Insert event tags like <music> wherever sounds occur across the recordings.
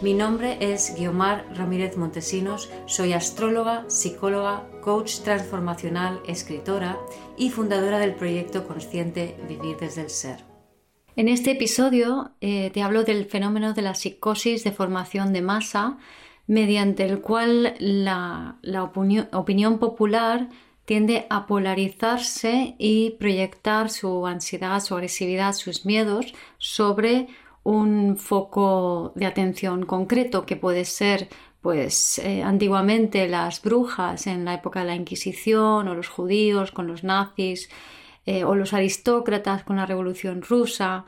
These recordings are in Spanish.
Mi nombre es Guiomar Ramírez Montesinos, soy astróloga, psicóloga, coach transformacional, escritora y fundadora del proyecto consciente Vivir desde el Ser. En este episodio eh, te hablo del fenómeno de la psicosis de formación de masa, mediante el cual la, opinión popular tiende a polarizarse y proyectar su ansiedad, su agresividad, sus miedos sobre un foco de atención concreto que puede ser pues eh, antiguamente las brujas en la época de la Inquisición o los judíos con los nazis eh, o los aristócratas con la Revolución rusa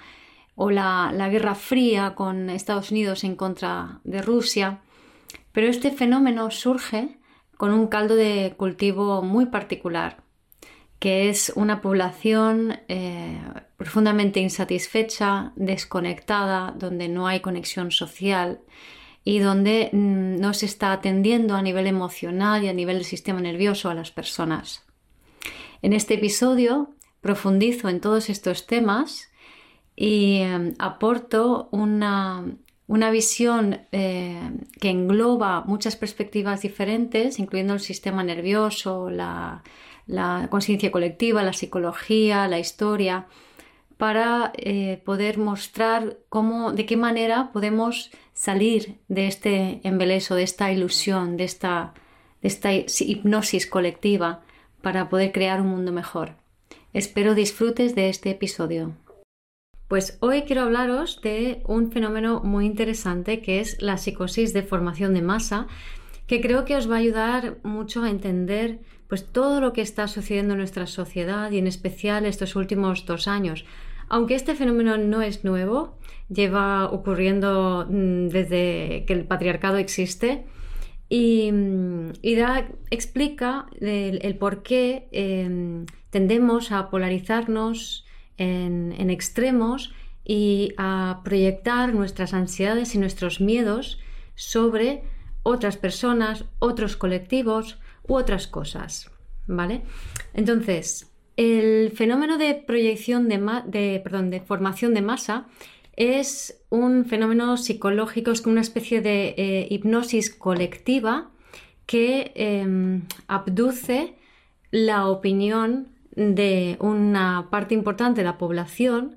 o la, la Guerra Fría con Estados Unidos en contra de Rusia. Pero este fenómeno surge con un caldo de cultivo muy particular que es una población eh, profundamente insatisfecha, desconectada, donde no hay conexión social y donde mm, no se está atendiendo a nivel emocional y a nivel del sistema nervioso a las personas. En este episodio profundizo en todos estos temas y eh, aporto una, visión eh, que engloba muchas perspectivas diferentes, incluyendo el sistema nervioso, la conciencia colectiva, la psicología, la historia, para eh, poder mostrar cómo, de qué manera podemos salir de este embeleso, de esta ilusión, de esta, de esta hipnosis colectiva, para poder crear un mundo mejor. Espero disfrutes de este episodio. Pues hoy quiero hablaros de un fenómeno muy interesante que es la psicosis de formación de masa, que creo que os va a ayudar mucho a entender pues todo lo que está sucediendo en nuestra sociedad y en especial estos últimos dos años. Aunque este fenómeno no es nuevo, lleva ocurriendo mm, desde que el patriarcado existe y, mm, explica el, por qué em, tendemos a polarizarnos en extremos y a proyectar nuestras ansiedades y nuestros miedos sobre otras personas, otros colectivos u otras cosas. ¿Vale? Entonces, el fenómeno de proyección de, formación de masa es un fenómeno psicológico, es como una especie de eh, hipnosis colectiva que em, abduce la opinión de una parte importante de la población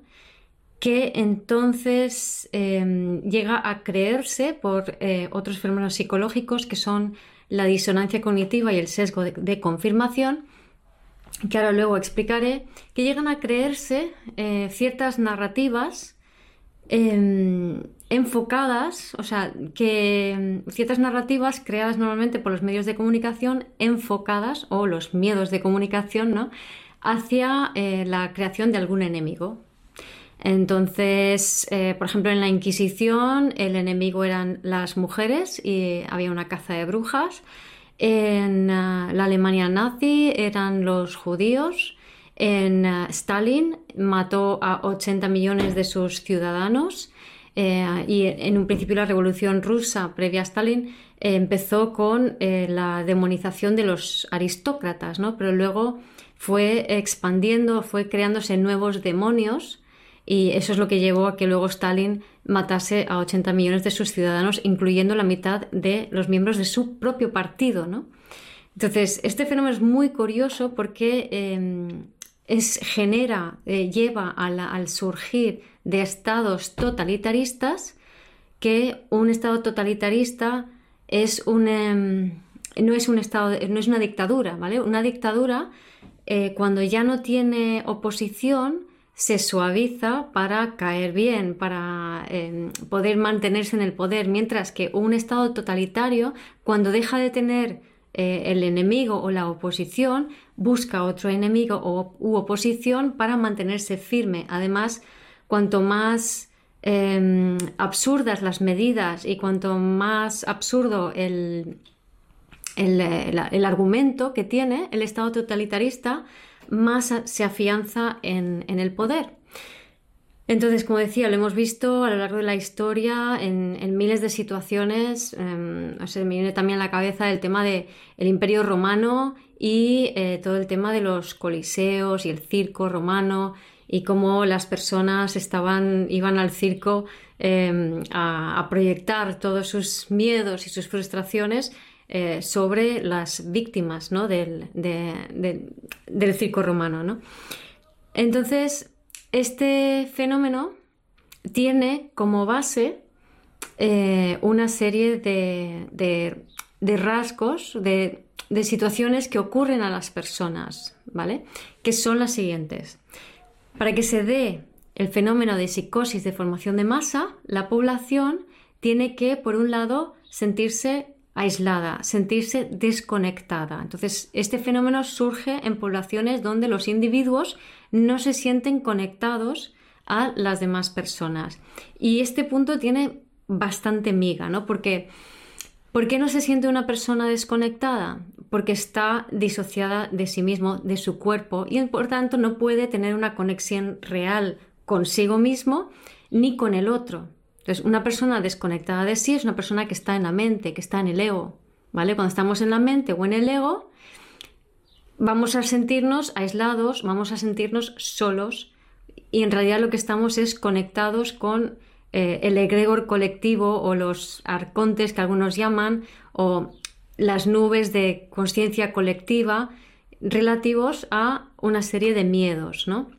que entonces em, llega a creerse por eh, otros fenómenos psicológicos que son la disonancia cognitiva y el sesgo de, confirmación, que ahora luego explicaré, que llegan a creerse eh, ciertas narrativas em, enfocadas, o sea, que em, ciertas narrativas creadas normalmente por los medios de comunicación enfocadas, o los miedos de comunicación, ¿no? hacia eh, la creación de algún enemigo. Entonces, eh, por ejemplo, en la Inquisición el enemigo eran las mujeres y había una caza de brujas. En eh, la Alemania nazi eran los judíos. En eh, Stalin mató a 80 millones de sus ciudadanos. y en un principio la revolución rusa previa a Stalin empezó con la demonización de los aristócratas, ¿no? pero luego fue expandiendo, fue creándose nuevos demonios y eso es lo que llevó a que luego Stalin matase a 80 millones de sus ciudadanos, incluyendo la mitad de los miembros de su propio partido. ¿no? Entonces, este fenómeno es muy curioso porque em, es, genera, eh, lleva al surgir de estados totalitaristas que un estado totalitarista es un, em, no es un estado, no es una dictadura, ¿vale? Una dictadura, eh, cuando ya no tiene oposición, se suaviza para caer bien, para em, poder mantenerse en el poder, mientras que un Estado totalitario, cuando deja de tener eh, el enemigo o la oposición, busca otro enemigo o, u oposición para mantenerse firme. Además, cuanto más em, absurdas las medidas y cuanto más absurdo el, el, argumento que tiene el Estado totalitarista, más se afianza en, el poder. Entonces, como decía, lo hemos visto a lo largo de la historia en, miles de situaciones. Eh, me viene también a la cabeza el tema del Imperio Romano y eh, todo el tema de los coliseos y el circo romano y cómo las personas iban al circo em, a, proyectar todos sus miedos y sus frustraciones eh, sobre las víctimas del, del, circo romano. Entonces, este fenómeno tiene como base eh, una serie de, de rasgos, de, situaciones que ocurren a las personas, ¿vale? Que son las siguientes. Para que se dé el fenómeno de psicosis de formación de masa, la población tiene que, por un lado, sentirse aislada, sentirse desconectada. Entonces, este fenómeno surge en poblaciones donde los individuos no se sienten conectados a las demás personas. Y este punto tiene bastante miga, ¿no? Porque ¿por qué no se siente una persona desconectada? Porque está disociada de sí mismo, de su cuerpo, y por tanto no puede tener una conexión real consigo mismo ni con el otro. Entonces, una persona desconectada de sí es una persona que está en la mente, que está en el ego, ¿vale? Cuando estamos en la mente o en el ego, vamos a sentirnos aislados, vamos a sentirnos solos y en realidad lo que estamos es conectados con eh, el egregor colectivo o los arcontes que algunos llaman o las nubes de conciencia colectiva relativos a una serie de miedos, ¿no?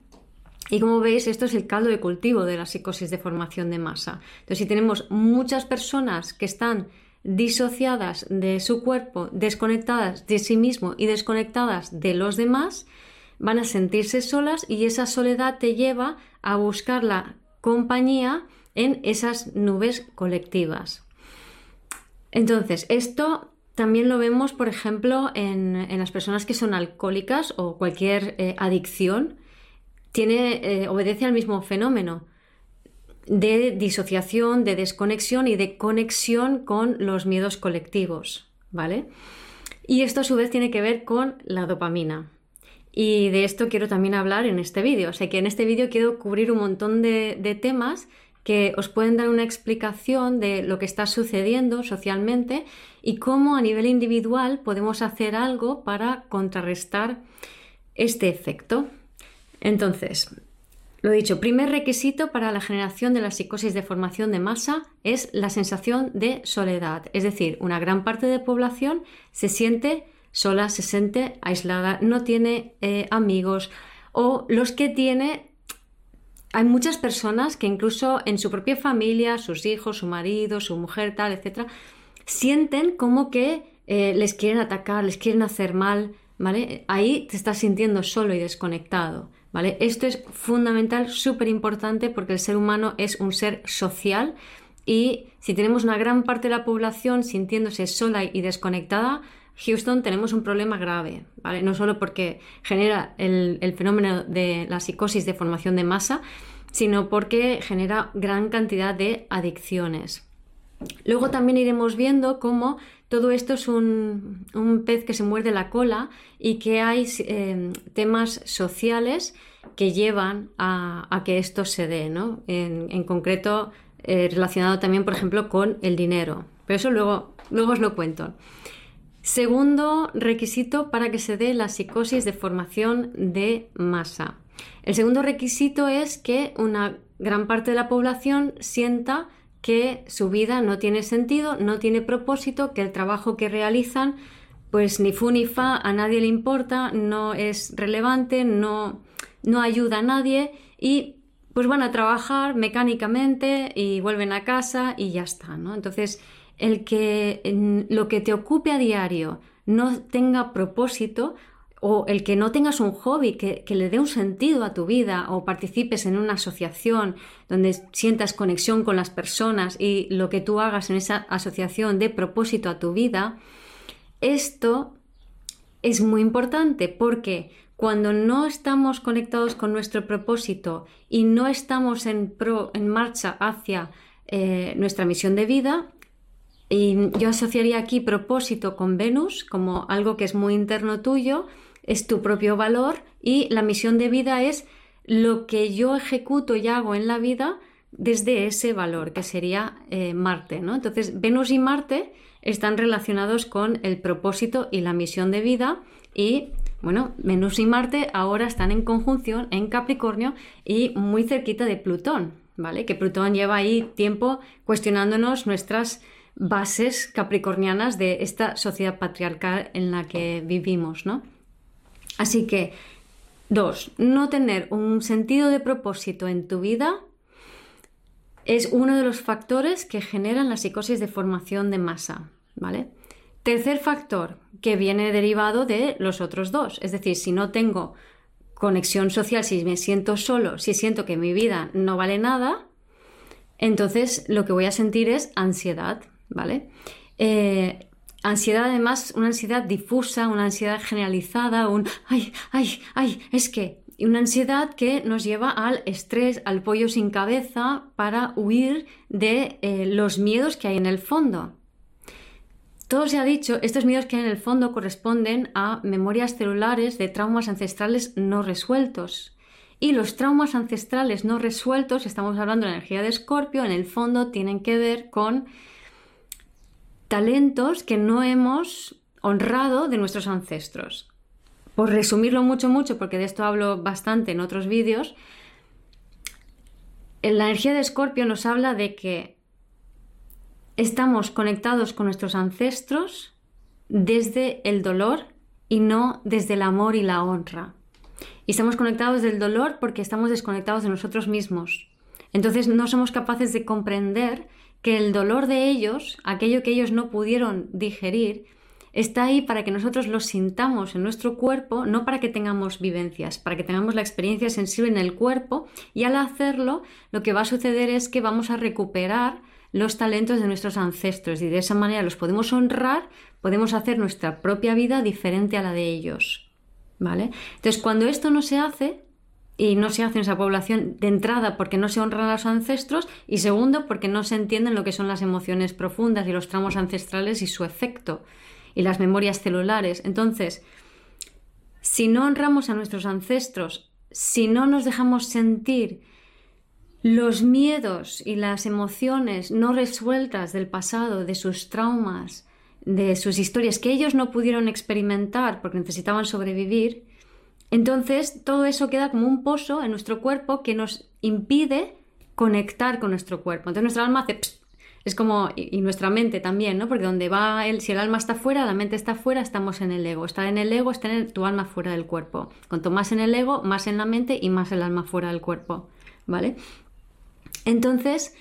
Y como veis, esto es el caldo de cultivo de la psicosis de formación de masa. Entonces, si tenemos muchas personas que están disociadas de su cuerpo, desconectadas de sí mismo y desconectadas de los demás, van a sentirse solas y esa soledad te lleva a buscar la compañía en esas nubes colectivas. Entonces, esto también lo vemos, por ejemplo, en, las personas que son alcohólicas o cualquier eh, adicción tiene, eh, obedece al mismo fenómeno de disociación, de desconexión y de conexión con los miedos colectivos, ¿vale? Y esto a su vez tiene que ver con la dopamina. Y de esto quiero también hablar en este vídeo. O sea que en este vídeo quiero cubrir un montón de, de temas que os pueden dar una explicación de lo que está sucediendo socialmente y cómo a nivel individual podemos hacer algo para contrarrestar este efecto. Entonces, lo dicho, primer requisito para la generación de la psicosis de formación de masa es la sensación de soledad. Es decir, una gran parte de población se siente sola, se siente aislada, no tiene eh, amigos o los que tiene... Hay muchas personas que incluso en su propia familia, sus hijos, su marido, su mujer, tal, etc., sienten como que eh, les quieren atacar, les quieren hacer mal, ¿vale? Ahí te estás sintiendo solo y desconectado. Esto es fundamental, súper importante porque el ser humano es un ser social y si tenemos una gran parte de la población sintiéndose sola y desconectada, Houston tenemos un problema grave. No solo porque genera el, el fenómeno de la psicosis de formación de masa, sino porque genera gran cantidad de adicciones. Luego también iremos viendo cómo todo esto es un, pez que se muerde la cola y que hay em, temas sociales que llevan a, que esto se dé, ¿no? En, concreto, eh, relacionado también, por ejemplo, con el dinero. Pero eso luego, luego os lo cuento. Segundo requisito para que se dé la psicosis de formación de masa. El segundo requisito es que una gran parte de la población sienta que su vida no tiene sentido, no tiene propósito, que el trabajo que realizan pues ni fu ni fa, a nadie le importa, no es relevante, no, no ayuda a nadie y pues van a trabajar mecánicamente y vuelven a casa y ya está, ¿no? Entonces, el que lo que te ocupe a diario no tenga propósito o el que no tengas un hobby que, le dé un sentido a tu vida o participes en una asociación donde sientas conexión con las personas y lo que tú hagas en esa asociación dé propósito a tu vida, esto es muy importante porque cuando no estamos conectados con nuestro propósito y no estamos en, pro, en marcha hacia eh, nuestra misión de vida, y yo asociaría aquí propósito con Venus como algo que es muy interno tuyo, es tu propio valor y la misión de vida es lo que yo ejecuto y hago en la vida desde ese valor, que sería eh, Marte. ¿no? Entonces, Venus y Marte están relacionados con el propósito y la misión de vida y bueno, Venus y Marte ahora están en conjunción en Capricornio y muy cerquita de Plutón, ¿vale? Que Plutón lleva ahí tiempo cuestionándonos nuestras bases capricornianas de esta sociedad patriarcal en la que vivimos, ¿no? Así que, dos, no tener un sentido de propósito en tu vida es uno de los factores que generan la psicosis de formación de masa, ¿vale? Tercer factor que viene derivado de los otros dos, es decir, si no tengo conexión social, si me siento solo, si siento que mi vida no vale nada, entonces lo que voy a sentir es ansiedad, ¿vale? Eh, ansiedad además, una ansiedad difusa, una ansiedad generalizada, un ay, ay, ay, es que y una ansiedad que nos lleva al estrés, al pollo sin cabeza, para huir de eh, los miedos que hay en el fondo. Todo se ha dicho, estos miedos que hay en el fondo corresponden a memorias celulares de traumas ancestrales no resueltos. Y los traumas ancestrales no resueltos, estamos hablando de energía de Escorpio, en el fondo tienen que ver con talentos que no hemos honrado de nuestros ancestros. Por resumirlo mucho, mucho, porque de esto hablo bastante en otros vídeos, la energía de Escorpio nos habla de que estamos conectados con nuestros ancestros desde el dolor y no desde el amor y la honra. Y estamos conectados del dolor porque estamos desconectados de nosotros mismos. Entonces no somos capaces de comprender que el dolor de ellos, aquello que ellos no pudieron digerir, está ahí para que nosotros lo sintamos en nuestro cuerpo, no para que tengamos vivencias, para que tengamos la experiencia sensible en el cuerpo y al hacerlo lo que va a suceder es que vamos a recuperar los talentos de nuestros ancestros y de esa manera los podemos honrar, podemos hacer nuestra propia vida diferente a la de ellos. ¿Vale? Entonces, cuando esto no se hace, y no se hace en esa población de entrada porque no se honran a los ancestros y segundo porque no se entienden lo que son las emociones profundas y los tramos ancestrales y su efecto y las memorias celulares. Entonces, si no honramos a nuestros ancestros, si no nos dejamos sentir los miedos y las emociones no resueltas del pasado, de sus traumas, de sus historias que ellos no pudieron experimentar porque necesitaban sobrevivir, entonces todo eso queda como un pozo en nuestro cuerpo que nos impide conectar con nuestro cuerpo. Entonces nuestra alma hace es como, y, nuestra mente también, ¿no? Porque donde va el, si el alma está fuera, la mente está fuera, estamos en el ego. Estar en el ego es tener tu alma fuera del cuerpo. Cuanto más en el ego, más en la mente y más el alma fuera del cuerpo, ¿vale? Entonces,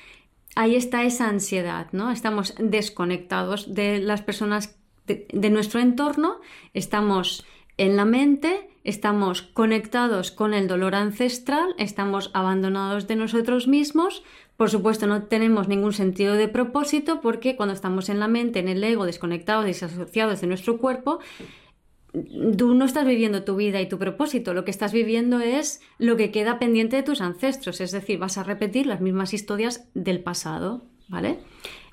ahí está esa ansiedad, ¿no? Estamos desconectados de las personas de nuestro entorno, estamos en la mente, estamos conectados con el dolor ancestral, estamos abandonados de nosotros mismos, por supuesto, no tenemos ningún sentido de propósito porque cuando estamos en la mente, en el ego, desconectados, desasociados de nuestro cuerpo, tú no estás viviendo tu vida y tu propósito, lo que estás viviendo es lo que queda pendiente de tus ancestros, es decir, vas a repetir las mismas historias del pasado, ¿vale?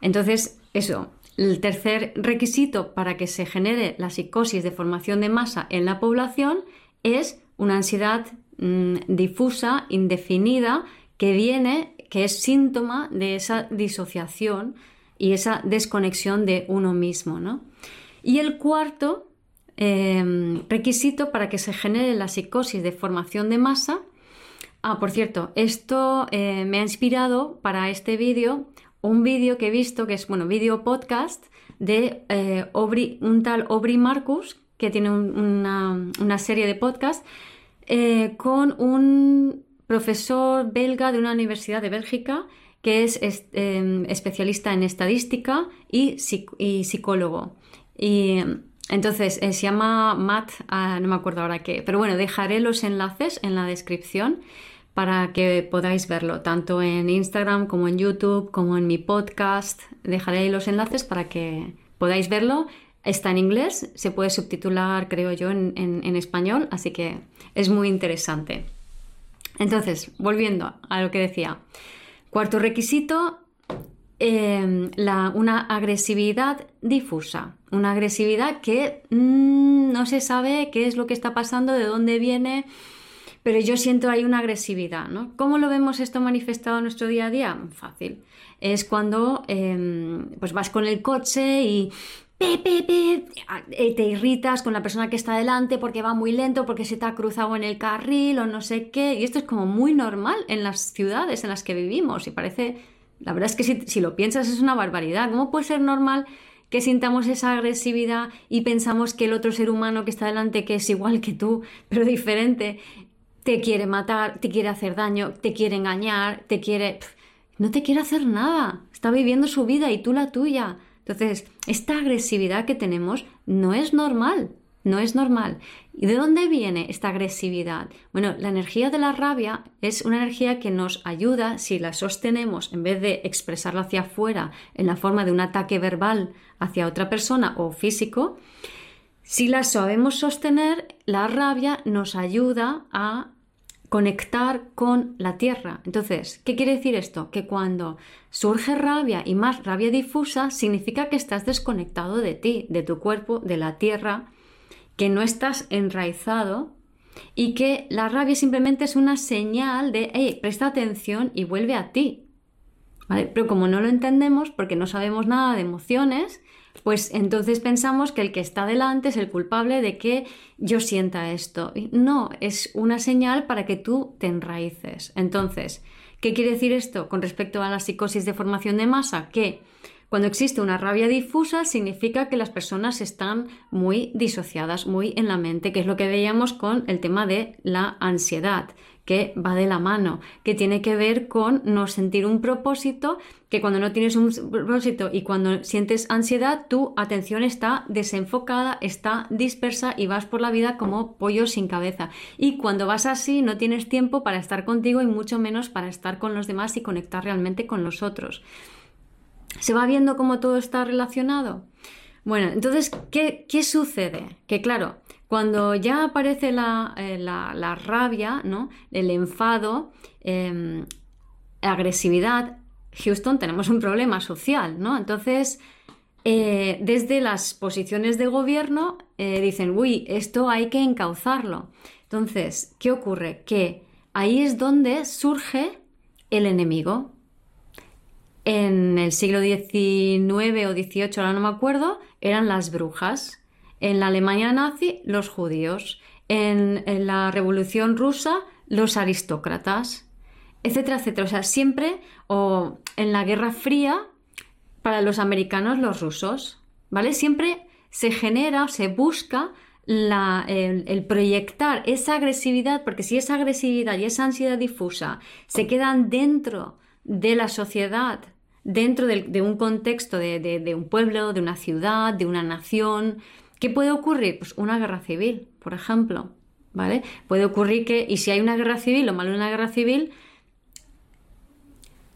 Entonces, eso, el tercer requisito para que se genere la psicosis de formación de masa en la población es una ansiedad mm, difusa, indefinida, que viene que es síntoma de esa disociación y esa desconexión de uno mismo. ¿no? Y el cuarto em, requisito para que se genere la psicosis de formación de masa. Ah, por cierto, esto eh, me ha inspirado para este vídeo un vídeo que he visto, que es, bueno, vídeo podcast de eh, un tal Aubrey Marcus, que tiene una, serie de podcast, eh, con un profesor belga de una universidad de Bélgica que es, em, especialista en estadística y, psicólogo. Y entonces eh, se llama Matt, ah, no me acuerdo ahora qué, pero bueno, dejaré los enlaces en la descripción para que podáis verlo, tanto en Instagram como en YouTube, como en mi podcast. Dejaré los enlaces para que podáis verlo Está en inglés, se puede subtitular, creo yo, en, español, así que es muy interesante. Entonces, volviendo a lo que decía. Cuarto requisito, em, una agresividad difusa. Una agresividad que mm, no se sabe qué es lo que está pasando, de dónde viene, pero yo siento ahí una agresividad. ¿no? ¿Cómo lo vemos esto manifestado en nuestro día a día? Fácil. Es cuando em, pues vas con el coche y eh, te irritas con la persona que está delante porque va muy lento, porque se te ha cruzado en el carril o no sé qué. Y esto es como muy normal en las ciudades en las que vivimos y parece, la verdad es que si, lo piensas es una barbaridad. ¿Cómo puede ser normal que sintamos esa agresividad y pensamos que el otro ser humano que está delante, que es igual que tú, pero diferente, te quiere matar, te quiere hacer daño, te quiere engañar, te quiere... No te quiere hacer nada, está viviendo su vida y tú la tuya. Entonces, esta agresividad que tenemos no es normal, no es normal. ¿Y de dónde viene esta agresividad? Bueno, la energía de la rabia es una energía que nos ayuda si la sostenemos en vez de expresarla hacia afuera en la forma de un ataque verbal hacia otra persona o físico. Si la sabemos sostener, la rabia nos ayuda a conectar con la tierra. Entonces, ¿qué quiere decir esto? Que cuando surge rabia y más rabia difusa, significa que estás desconectado de ti, de tu cuerpo, de la tierra, que no estás enraizado y que la rabia simplemente es una señal de, hey, presta atención y vuelve a ti. Pero como no lo entendemos, porque no sabemos nada de emociones, pues entonces pensamos que el que está delante es el culpable de que yo sienta esto. No, es una señal para que tú te enraíces. Entonces, ¿qué quiere decir esto con respecto a la psicosis de formación de masa? Que cuando existe una rabia difusa significa que las personas están muy disociadas, muy en la mente, que es lo que veíamos con el tema de la ansiedad que va de la mano, que tiene que ver con no sentir un propósito, que cuando no tienes un propósito y cuando sientes ansiedad, tu atención está desenfocada, está dispersa y vas por la vida como pollo sin cabeza. Y cuando vas así, no tienes tiempo para estar contigo y mucho menos para estar con los demás y conectar realmente con los otros. ¿Se va viendo cómo todo está relacionado? Bueno, entonces, ¿qué, qué sucede? Que claro, cuando ya aparece eh, la, rabia, ¿no? el enfado, eh, agresividad, Houston tenemos un problema social, ¿no? Entonces, eh, desde las posiciones de gobierno eh, dicen, uy, esto hay que encauzarlo. Entonces, ¿qué ocurre? Que ahí es donde surge el enemigo. En el siglo XIX o XVIII, ahora no me acuerdo, eran las brujas. En la Alemania nazi, los judíos. En, la Revolución rusa, los aristócratas, etcétera, etcétera. O sea, siempre, o en la Guerra Fría, para los americanos, los rusos, ¿vale? Siempre se genera, se busca el, proyectar esa agresividad, porque si esa agresividad y esa ansiedad difusa se quedan dentro de la sociedad, dentro de, un contexto de, un pueblo, de una ciudad, de una nación, ¿Qué puede ocurrir? Pues una guerra civil, por ejemplo. ¿Vale? Puede ocurrir que, y si hay una guerra civil, lo malo de una guerra civil,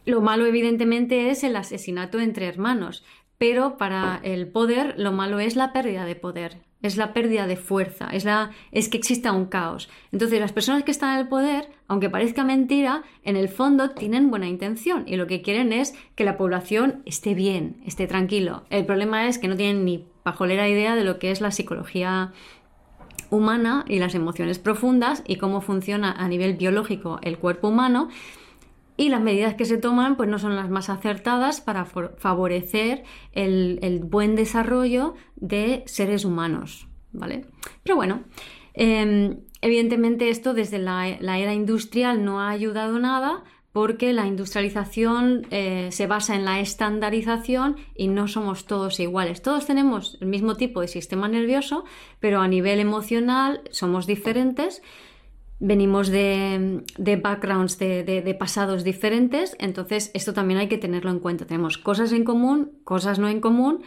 lo malo evidentemente es el asesinato entre hermanos, pero para el poder lo malo es la pérdida de poder, es la pérdida de fuerza, es, la, es que exista un caos. Entonces las personas que están en el poder, aunque parezca mentira, en el fondo tienen buena intención y lo que quieren es que la población esté bien, esté tranquilo. El problema es que no tienen ni pajolera idea de lo que es la psicología humana y las emociones profundas y cómo funciona a nivel biológico el cuerpo humano y las medidas que se toman pues no son las más acertadas para favorecer el, buen desarrollo de seres humanos, ¿vale? Pero bueno, em, evidentemente esto desde la, era industrial no ha ayudado nada porque la industrialización eh, se basa en la estandarización y no somos todos iguales. Todos tenemos el mismo tipo de sistema nervioso, pero a nivel emocional somos diferentes. Venimos de, backgrounds, de, pasados diferentes, entonces esto también hay que tenerlo en cuenta. Tenemos cosas en común, cosas no en común,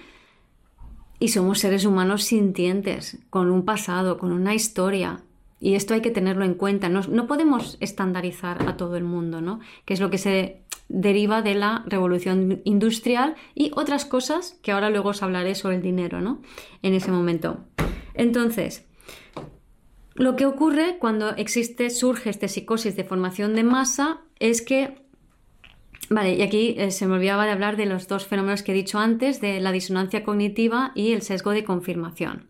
y somos seres humanos sintientes, con un pasado, con una historia, y esto hay que tenerlo en cuenta. No, podemos estandarizar a todo el mundo, ¿no? Que es lo que se deriva de la revolución industrial y otras cosas que ahora luego os hablaré sobre el dinero, ¿no? En ese momento. Entonces, lo que ocurre cuando existe, surge esta psicosis de formación de masa es que Vale, y aquí eh, se me olvidaba de hablar de los dos fenómenos que he dicho antes, de la disonancia cognitiva y el sesgo de confirmación.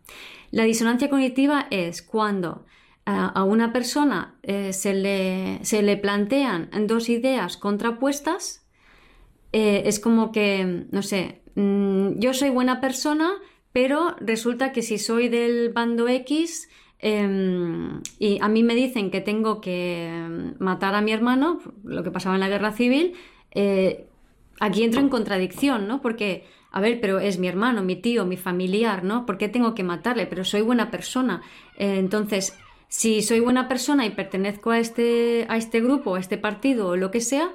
La disonancia cognitiva es cuando a una persona eh, se, le, se, le, plantean dos ideas contrapuestas, es como que, no sé, mm, yo soy buena persona, pero resulta que si soy del bando X, em, y a mí me dicen que tengo que matar a mi hermano, lo que pasaba en la guerra civil, eh, aquí entro en contradicción, ¿no? Porque, a ver, pero es mi hermano, mi tío, mi familiar, ¿no? ¿Por qué tengo que matarle? Pero soy buena persona. Eh, entonces, si soy buena persona y pertenezco a este, a este grupo, a este partido o lo que sea,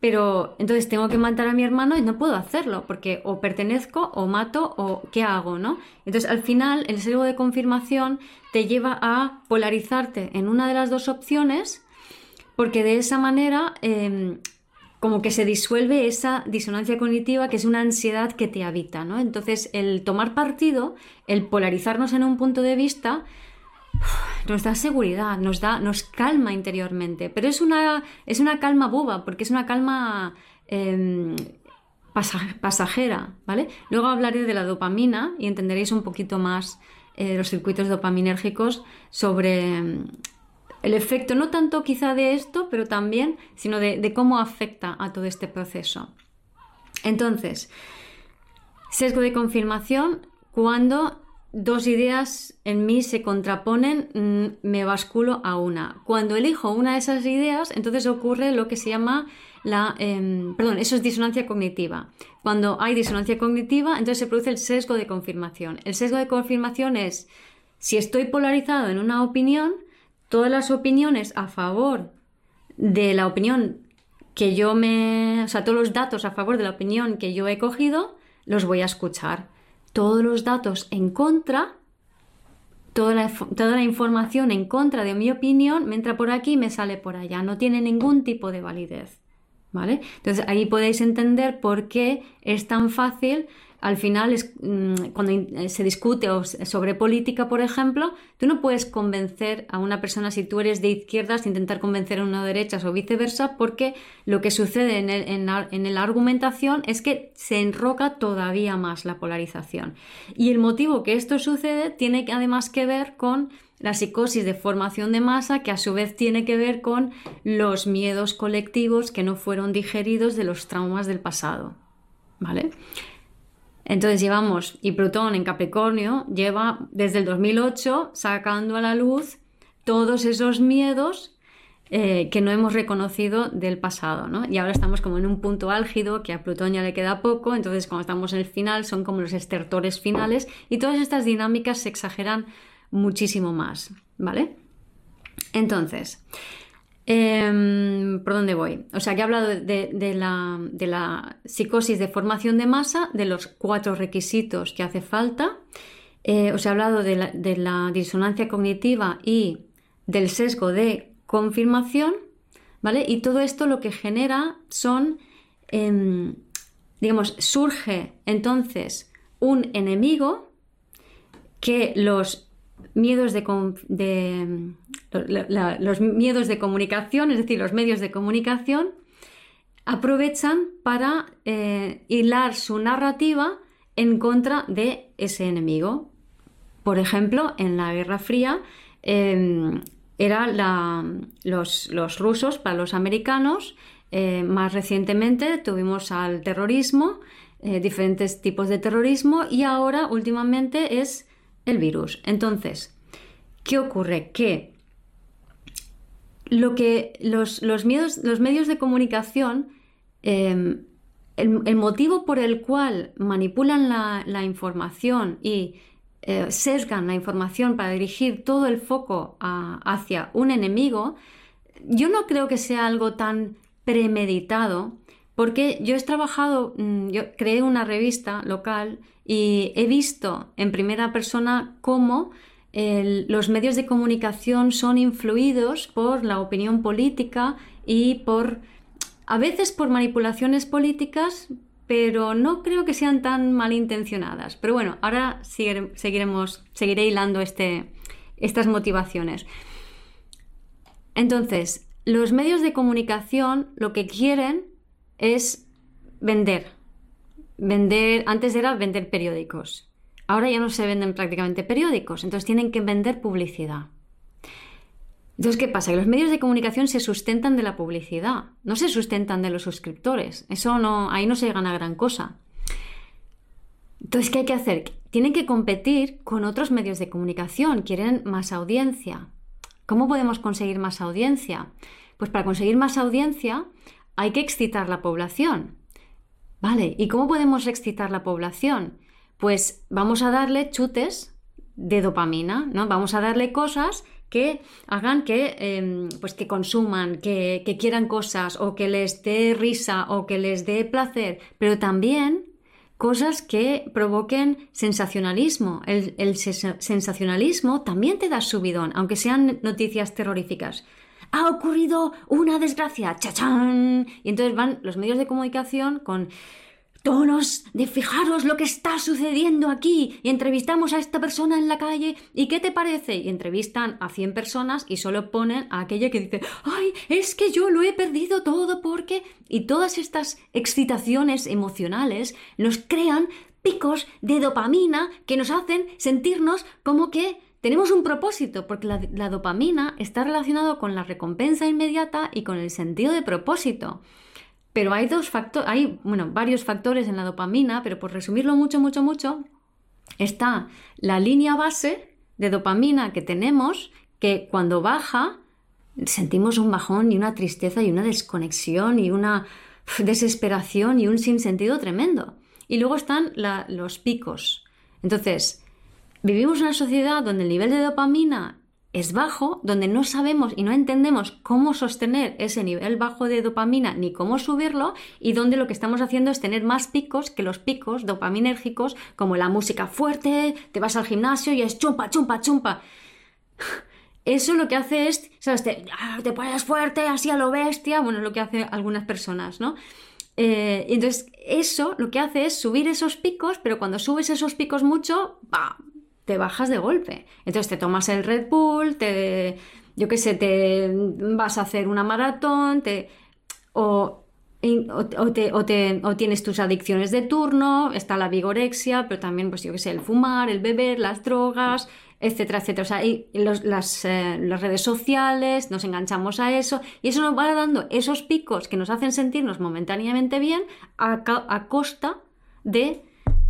pero entonces tengo que matar a mi hermano y no puedo hacerlo, porque o pertenezco o mato o qué hago, ¿no? Entonces al final el sesgo de confirmación te lleva a polarizarte en una de las dos opciones, porque de esa manera em, como que se disuelve esa disonancia cognitiva que es una ansiedad que te habita, ¿no? Entonces, el tomar partido, el polarizarnos en un punto de vista, <sighs> nos da seguridad, nos da, nos calma interiormente. Pero es una, es una calma boba, porque es una calma em, pasajera, ¿vale? Luego hablaré de la dopamina y entenderéis un poquito más eh, los circuitos dopaminérgicos sobre el efecto no tanto quizá de esto, pero también, sino de, cómo afecta a todo este proceso. Entonces, sesgo de confirmación, cuando dos ideas en mí se contraponen, mm, me basculo a una. Cuando elijo una de esas ideas, entonces ocurre lo que se llama la... Em, perdón, eso es disonancia cognitiva. Cuando hay disonancia cognitiva, entonces se produce el sesgo de confirmación. El sesgo de confirmación es, si estoy polarizado en una opinión, todas las opiniones a favor de la opinión que yo me... o sea, todos los datos a favor de la opinión que yo he cogido, los voy a escuchar. Todos los datos en contra, toda la, información en contra de mi opinión me entra por aquí y me sale por allá. No tiene ningún tipo de validez. ¿Vale? Entonces ahí podéis entender por qué es tan fácil al final, es, mm, cuando eh, se discute sobre política, por ejemplo, tú no puedes convencer a una persona si tú eres de izquierdas, intentar convencer a una de derechas o viceversa, porque lo que sucede en, en la argumentación es que se enroca todavía más la polarización. Y el motivo que esto sucede tiene además que ver con la psicosis de formación de masa, que a su vez tiene que ver con los miedos colectivos que no fueron digeridos de los traumas del pasado. ¿Vale? Entonces llevamos, y Plutón en Capricornio lleva desde el 2008 sacando a la luz todos esos miedos eh, que no hemos reconocido del pasado, ¿no? Y ahora estamos como en un punto álgido que a Plutón ya le queda poco, entonces cuando estamos en el final son como los estertores finales y todas estas dinámicas se exageran muchísimo más, ¿vale? Entonces, Em, ¿Por dónde voy? O sea, que he hablado de, la, psicosis de formación de masa, de los cuatro requisitos que hace falta. Eh, os he hablado de la, disonancia cognitiva y del sesgo de confirmación, ¿vale? Y todo esto lo que genera son, em, digamos, surge entonces un enemigo que los miedos de, los miedos de comunicación, es decir, los medios de comunicación, aprovechan para eh, hilar su narrativa en contra de ese enemigo. Por ejemplo, en la Guerra Fría em, eran los, rusos para los americanos. Eh, más recientemente tuvimos al terrorismo, eh, diferentes tipos de terrorismo y ahora últimamente es el virus. Entonces, ¿qué ocurre? Lo que los, miedos, los medios de comunicación, em, el, motivo por el cual manipulan la, información y eh, sesgan la información para dirigir todo el foco hacia un enemigo, yo no creo que sea algo tan premeditado, porque yo he trabajado, mm, yo creé una revista local y he visto en primera persona cómo los medios de comunicación son influidos por la opinión política y por a veces por manipulaciones políticas, pero no creo que sean tan malintencionadas. Pero bueno, ahora seguiremos, seguiré hilando este, estas motivaciones. Entonces, los medios de comunicación lo que quieren es vender. Vender, antes era vender periódicos. Ahora ya no se venden prácticamente periódicos, entonces tienen que vender publicidad. Entonces, ¿qué pasa? Que los medios de comunicación se sustentan de la publicidad, no se sustentan de los suscriptores. Eso no, ahí no se gana gran cosa. Entonces, ¿qué hay que hacer? Tienen que competir con otros medios de comunicación, quieren más audiencia. ¿Cómo podemos conseguir más audiencia? Pues para conseguir más audiencia hay que excitar la población. Vale, ¿y cómo podemos excitar la población? Pues vamos a darle chutes de dopamina, ¿no? Vamos a darle cosas que hagan que, em, pues que consuman, que, quieran cosas o que les dé risa o que les dé placer, pero también cosas que provoquen sensacionalismo. El, el, sensacionalismo también te da subidón, aunque sean noticias terroríficas. Ha ocurrido una desgracia, chachán. Y entonces van los medios de comunicación con tonos de fijaros lo que está sucediendo aquí y entrevistamos a esta persona en la calle y ¿qué te parece? Y entrevistan a 100 personas y solo ponen a aquella que dice ¡ay, es que yo lo he perdido todo porque... Y todas estas excitaciones emocionales nos crean picos de dopamina que nos hacen sentirnos como que tenemos un propósito, porque la, la dopamina está relacionado con la recompensa inmediata y con el sentido de propósito. Pero hay dos factores, hay, bueno, varios factores en la dopamina, pero por resumirlo mucho, mucho, mucho, está la línea base de dopamina que tenemos, que cuando baja sentimos un bajón y una tristeza y una desconexión y una desesperación y un sinsentido tremendo. Y luego están los picos. Entonces, vivimos una sociedad donde el nivel de dopamina es bajo, donde no sabemos y no entendemos cómo sostener ese nivel bajo de dopamina ni cómo subirlo, y donde lo que estamos haciendo es tener más picos que los picos dopaminérgicos, como la música fuerte, te vas al gimnasio y es chumpa, chumpa, chumpa. Eso lo que hace es, ¿sabes? Te, te pones fuerte, así a lo bestia, bueno, es lo que hacen algunas personas, ¿no? Eh, entonces, eso lo que hace es subir esos picos, pero cuando subes esos picos mucho, ¡bah! Te bajas de golpe. Entonces te tomas el Red Bull, te, yo qué sé, te vas a hacer una maratón, te, o, o, tienes tus adicciones de turno, está la vigorexia, pero también, pues yo qué sé, el fumar, el beber, las drogas, etcétera, etcétera. O sea, y las, eh, redes sociales, nos enganchamos a eso y eso nos va dando esos picos que nos hacen sentirnos momentáneamente bien a, a costa de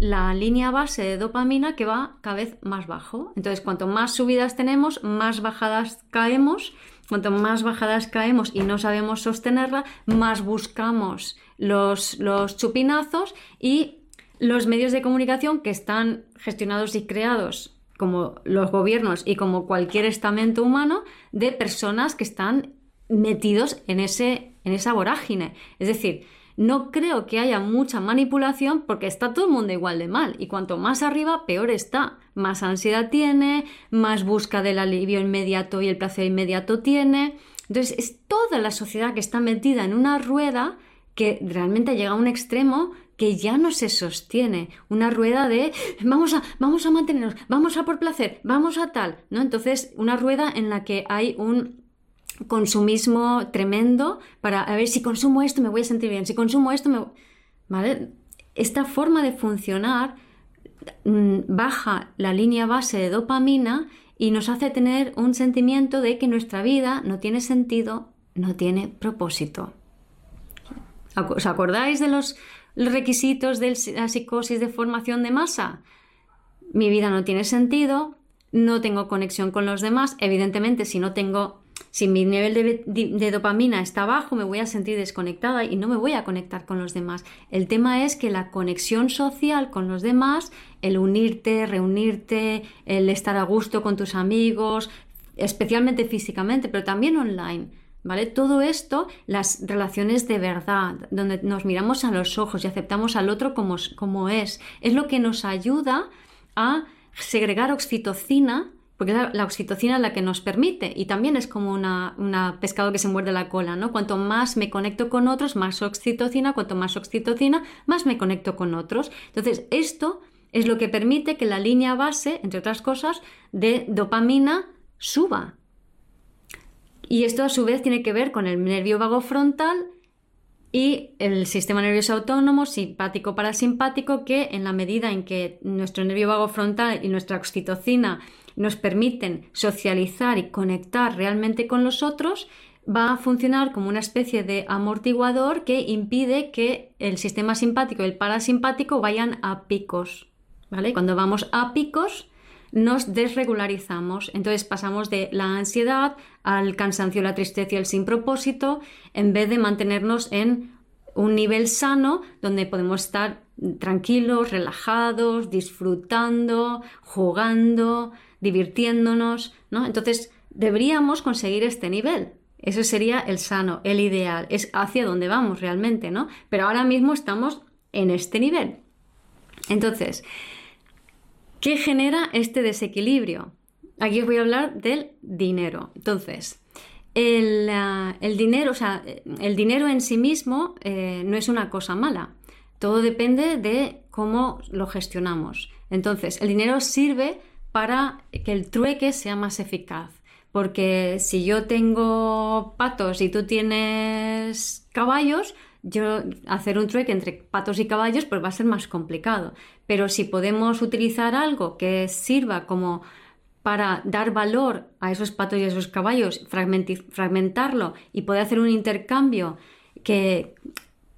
la línea base de dopamina que va cada vez más bajo. Entonces, cuanto más subidas tenemos, más bajadas caemos. Cuanto más bajadas caemos y no sabemos sostenerla, más buscamos los, los chupinazos y los medios de comunicación que están gestionados y creados como los gobiernos y como cualquier estamento humano de personas que están metidos en, ese, en esa vorágine. Es decir, no creo que haya mucha manipulación porque está todo el mundo igual de mal y cuanto más arriba peor está. Más ansiedad tiene, más busca del alivio inmediato y el placer inmediato tiene. Entonces es toda la sociedad que está metida en una rueda que realmente llega a un extremo que ya no se sostiene, una rueda de vamos a vamos a mantenernos, vamos a por placer, vamos a tal, ¿no? Entonces, una rueda en la que hay un consumismo tremendo para a ver si consumo esto me voy a sentir bien, si consumo esto me... ¿Vale? Esta forma de funcionar mm, baja la línea base de dopamina y nos hace tener un sentimiento de que nuestra vida no tiene sentido, no tiene propósito. ¿Os acordáis de los requisitos de la psicosis de formación de masa? Mi vida no tiene sentido, no tengo conexión con los demás, evidentemente si no tengo si mi nivel de, dopamina está bajo, me voy a sentir desconectada y no me voy a conectar con los demás. El tema es que la conexión social con los demás, el unirte, reunirte, el estar a gusto con tus amigos, especialmente físicamente, pero también online. ¿Vale? Todo esto, las relaciones de verdad, donde nos miramos a los ojos y aceptamos al otro como, como es, es lo que nos ayuda a segregar oxitocina porque es la, oxitocina la que nos permite y también es como una, pescado que se muerde la cola, ¿no? Cuanto más me conecto con otros, más oxitocina, cuanto más oxitocina, más me conecto con otros. Entonces, esto es lo que permite que la línea base, entre otras cosas, de dopamina suba. Y esto a su vez tiene que ver con el nervio vago frontal y el sistema nervioso autónomo, simpático parasimpático, que en la medida en que nuestro nervio vago frontal y nuestra oxitocina nos permiten socializar y conectar realmente con los otros, va a funcionar como una especie de amortiguador que impide que el sistema simpático y el parasimpático vayan a picos. ¿vale? Cuando vamos a picos, nos desregularizamos. Entonces pasamos de la ansiedad al cansancio, la tristeza y el sin propósito, en vez de mantenernos en un nivel sano donde podemos estar tranquilos, relajados, disfrutando, jugando, divirtiéndonos, ¿no? Entonces deberíamos conseguir este nivel. Eso sería el sano, el ideal, es hacia donde vamos realmente, ¿no? Pero ahora mismo estamos en este nivel. Entonces, ¿Qué genera este desequilibrio? Aquí os voy a hablar del dinero. Entonces, el, ah, dinero, o sea, el dinero en sí mismo eh, no es una cosa mala. Todo depende de cómo lo gestionamos. Entonces, el dinero sirve para que el trueque sea más eficaz. Porque si yo tengo patos y tú tienes caballos, yo hacer un trueque entre patos y caballos pues va a ser más complicado. Pero si podemos utilizar algo que sirva como para dar valor a esos patos y a esos caballos, fragmentarlo y poder hacer un intercambio que,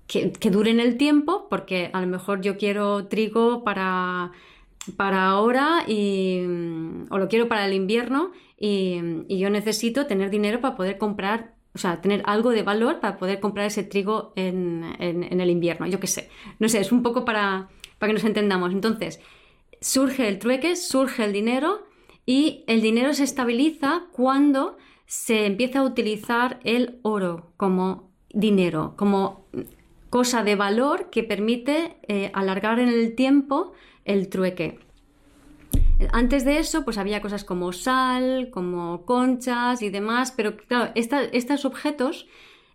que, dure en el tiempo, porque a lo mejor yo quiero trigo para, para ahora y, o lo quiero para el invierno y, y yo necesito tener dinero para poder comprar o sea, tener algo de valor para poder comprar ese trigo en, el invierno, yo qué sé. No sé, es un poco para, para que nos entendamos. Entonces, surge el trueque, surge el dinero y el dinero se estabiliza cuando se empieza a utilizar el oro como dinero, como cosa de valor que permite eh, alargar en el tiempo el trueque. Antes de eso, pues había cosas como sal, como conchas y demás, pero claro, estos objetos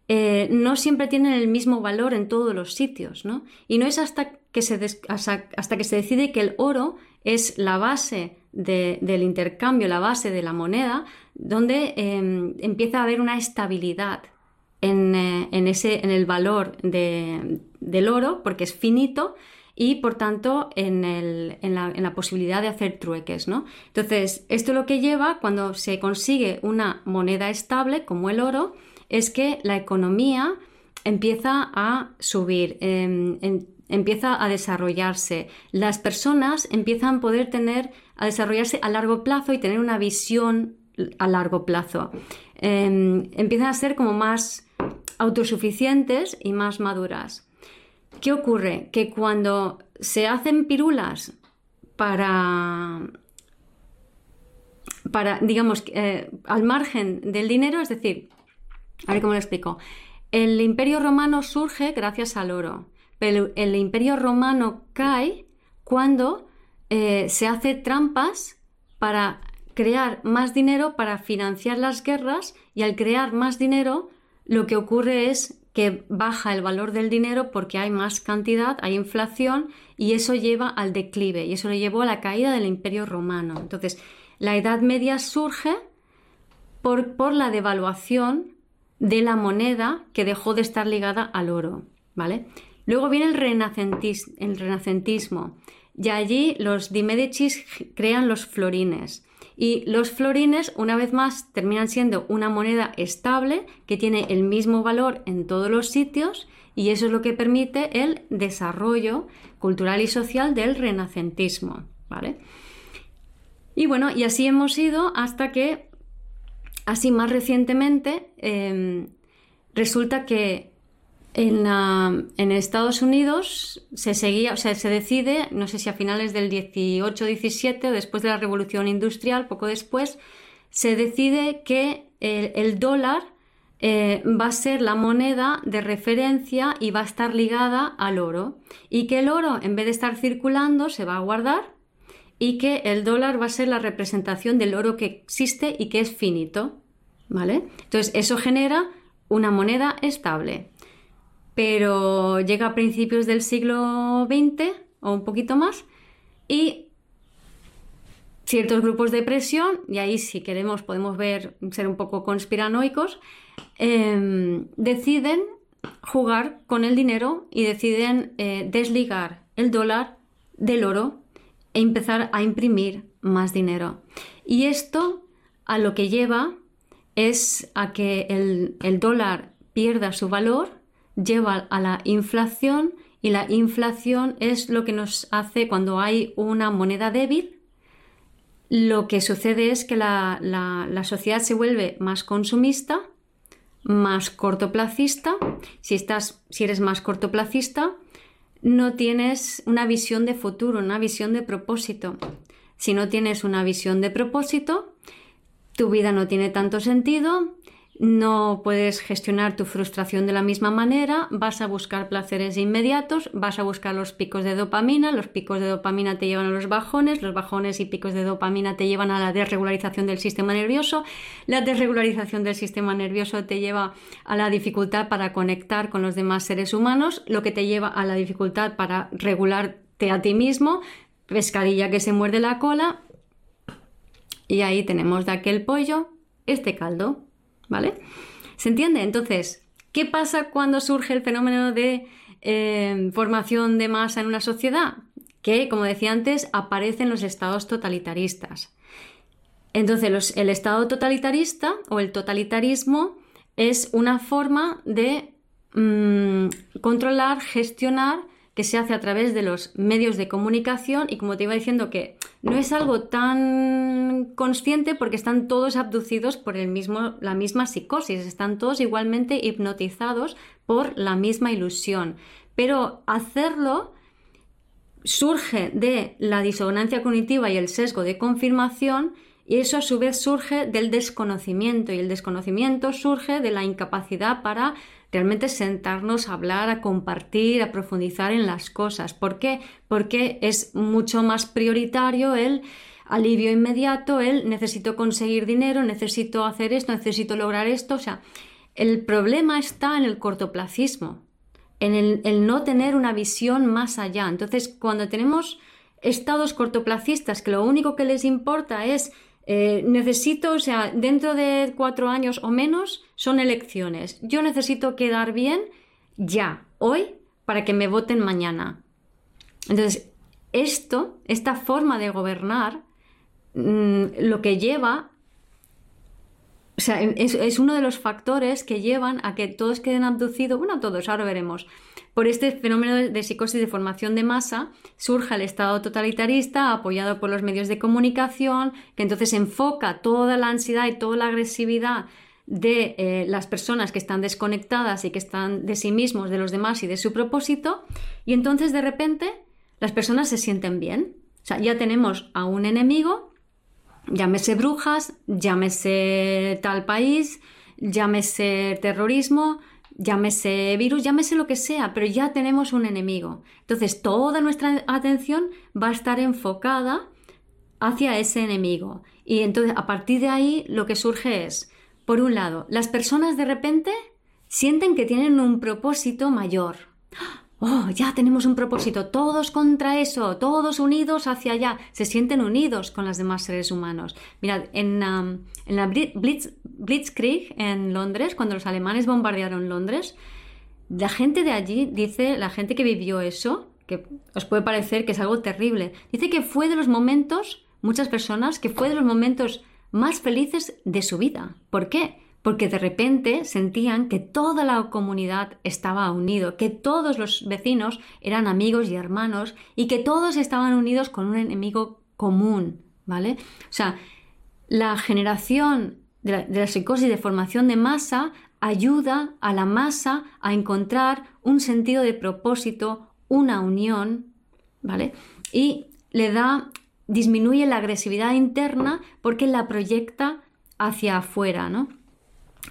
eh, no siempre tienen el mismo valor en todos los sitios, ¿no? Y no es hasta que se, hasta, que se decide que el oro es la base del intercambio, la base de la moneda, donde em, empieza a haber una estabilidad en, eh, ese, en el valor del oro, porque es finito, y por tanto en, la, posibilidad de hacer trueques. ¿no? Entonces, esto lo que lleva cuando se consigue una moneda estable como el oro es que la economía empieza a subir, em, em, empieza a desarrollarse. Las personas empiezan a poder tener, a desarrollarse a largo plazo y tener una visión a largo plazo. Em, empiezan a ser como más autosuficientes y más maduras. ¿Qué ocurre? Que cuando se hacen pirulas para, para digamos, eh, al margen del dinero, es decir, a ver cómo lo explico. El imperio romano surge gracias al oro, pero el imperio romano cae cuando eh, se hace trampas para crear más dinero para financiar las guerras y al crear más dinero lo que ocurre es que baja el valor del dinero porque hay más cantidad, hay inflación y eso lleva al declive y eso le llevó a la caída del imperio romano. Entonces, la Edad Media surge por, la devaluación de la moneda que dejó de estar ligada al oro, ¿vale? Luego viene el, el renacentismo y allí los Di Medicis crean los florines y los florines, una vez más, terminan siendo una moneda estable que tiene el mismo valor en todos los sitios y eso es lo que permite el desarrollo cultural y social del renacentismo. ¿vale? Y bueno, y así hemos ido hasta que, así más recientemente, em, resulta que en, Estados Unidos se seguía, o sea, se decide, no sé si a finales del 18-17 o después de la revolución industrial, poco después, se decide que el, dólar eh, va a ser la moneda de referencia y va a estar ligada al oro. Y que el oro, en vez de estar circulando, se va a guardar y que el dólar va a ser la representación del oro que existe y que es finito. ¿Vale? Entonces, eso genera una moneda estable. Pero llega a principios del siglo XX o un poquito más y ciertos grupos de presión, y ahí si queremos podemos ver, ser un poco conspiranoicos, em, deciden jugar con el dinero y deciden eh, desligar el dólar del oro e empezar a imprimir más dinero. Y esto a lo que lleva es a que el, el dólar pierda su valor, lleva a la inflación y la inflación es lo que nos hace cuando hay una moneda débil, lo que sucede es que la, sociedad se vuelve más consumista, más cortoplacista. Si, estás, si eres más cortoplacista, no tienes una visión de futuro, una visión de propósito. Si no tienes una visión de propósito, tu vida no tiene tanto sentido, no puedes gestionar tu frustración de la misma manera, vas a buscar placeres inmediatos, vas a buscar los picos de dopamina, los picos de dopamina te llevan a los bajones, los bajones y picos de dopamina te llevan a la desregularización del sistema nervioso, la desregularización del sistema nervioso te lleva a la dificultad para conectar con los demás seres humanos, lo que te lleva a la dificultad para regularte a ti mismo, pescadilla que se muerde la cola, y ahí tenemos de aquel pollo este caldo. ¿Vale? ¿Se entiende? Entonces, ¿qué pasa cuando surge el fenómeno de eh, formación de masa en una sociedad? Que, como decía antes, aparecen los estados totalitaristas. Entonces, el estado totalitarista o el totalitarismo es una forma de mm, controlar, gestionar se hace a través de los medios de comunicación y como te iba diciendo que no es algo tan consciente porque están todos abducidos por el mismo, la misma psicosis, están todos igualmente hipnotizados por la misma ilusión. Pero hacerlo surge de la disonancia cognitiva y el sesgo de confirmación y eso a su vez surge del desconocimiento y el desconocimiento surge de la incapacidad para realmente sentarnos a hablar, a compartir, a profundizar en las cosas. ¿Por qué? Porque es mucho más prioritario el alivio inmediato, el necesito conseguir dinero, necesito hacer esto, necesito lograr esto. O sea, el problema está en el cortoplacismo, en el, no tener una visión más allá. Entonces, cuando tenemos estados cortoplacistas que lo único que les importa es eh, necesito, o sea, dentro de cuatro años o menos son elecciones. Yo necesito quedar bien ya, hoy, para que me voten mañana. Entonces, esto, esta forma de gobernar, mm, lo que lleva, o sea, es, uno de los factores que llevan a que todos queden abducidos, bueno, todos, ahora veremos, por este fenómeno de psicosis de formación de masa surge el Estado totalitarista apoyado por los medios de comunicación, que entonces enfoca toda la ansiedad y toda la agresividad de eh, las personas que están desconectadas y que están de sí mismos, de los demás y de su propósito, y entonces de repente las personas se sienten bien. O sea, ya tenemos a un enemigo, llámese brujas, llámese tal país, llámese terrorismo, llámese virus, llámese lo que sea, pero ya tenemos un enemigo. Entonces, toda nuestra atención va a estar enfocada hacia ese enemigo. Y entonces, a partir de ahí, lo que surge es, por un lado, las personas de repente sienten que tienen un propósito mayor oh, ya tenemos un propósito, todos contra eso, todos unidos hacia allá, se sienten unidos con los demás seres humanos. Mirad, en, um, en la Blitzkrieg en Londres, cuando los alemanes bombardearon Londres, la gente de allí dice, la gente que vivió eso, que os puede parecer que es algo terrible, dice que fue de los momentos, muchas personas, que fue de los momentos más felices de su vida. ¿Por qué? porque de repente sentían que toda la comunidad estaba unido, que todos los vecinos eran amigos y hermanos y que todos estaban unidos con un enemigo común, ¿vale? O sea, la generación de la, de la psicosis de formación de masa ayuda a la masa a encontrar un sentido de propósito, una unión, ¿vale? Y le da, disminuye la agresividad interna porque la proyecta hacia afuera, ¿no?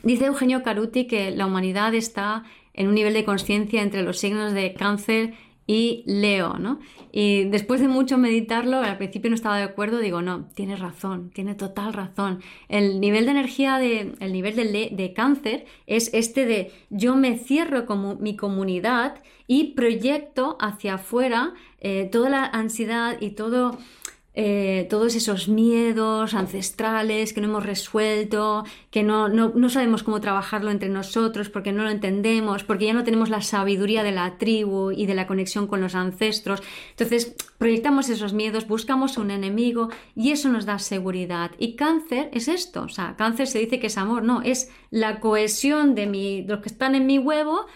Dice Eugenio Caruti que la humanidad está en un nivel de conciencia entre los signos de cáncer y Leo, ¿no? Y después de mucho meditarlo, al principio no estaba de acuerdo, digo, no, tiene razón, tiene total razón. El nivel de energía, de, el nivel de, de cáncer es este de yo me cierro como mi comunidad y proyecto hacia afuera eh, toda la ansiedad y todo eh, todos esos miedos ancestrales que no hemos resuelto, que no, no, sabemos cómo trabajarlo entre nosotros porque no lo entendemos, porque ya no tenemos la sabiduría de la tribu y de la conexión con los ancestros. Entonces proyectamos esos miedos, buscamos un enemigo y eso nos da seguridad. Y cáncer es esto, o sea, cáncer se dice que es amor, no, es la cohesión de, mi, los que están en mi huevo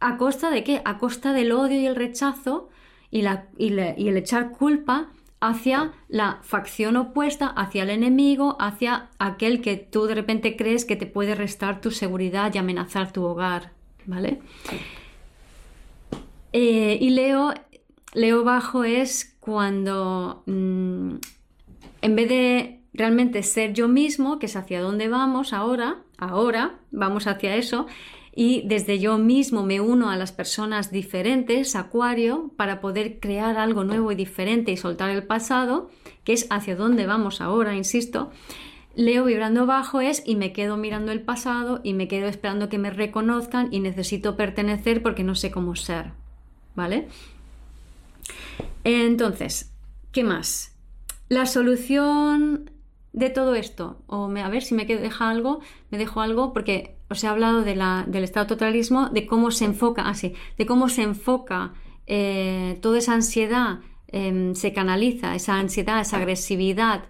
a costa de qué? A costa del odio y el rechazo y, la, y el echar culpa hacia la facción opuesta, hacia el enemigo, hacia aquel que tú de repente crees que te puede restar tu seguridad y amenazar tu hogar, ¿vale? Eh, y Leo, Leo bajo es cuando mm, en vez de realmente ser yo mismo, que es hacia dónde vamos ahora, ahora vamos hacia eso, y desde yo mismo me uno a las personas diferentes, Acuario, para poder crear algo nuevo y diferente y soltar el pasado, que es hacia dónde vamos ahora, insisto. Leo vibrando bajo es y me quedo mirando el pasado y me quedo esperando que me reconozcan y necesito pertenecer porque no sé cómo ser. ¿Vale? Entonces, ¿qué más? La solución de todo esto, o me, a ver si me deja algo, me dejo algo, porque os he hablado de la, del estado totalismo, de cómo se enfoca, ah, de cómo se enfoca eh, toda esa ansiedad, em, se canaliza esa ansiedad, esa agresividad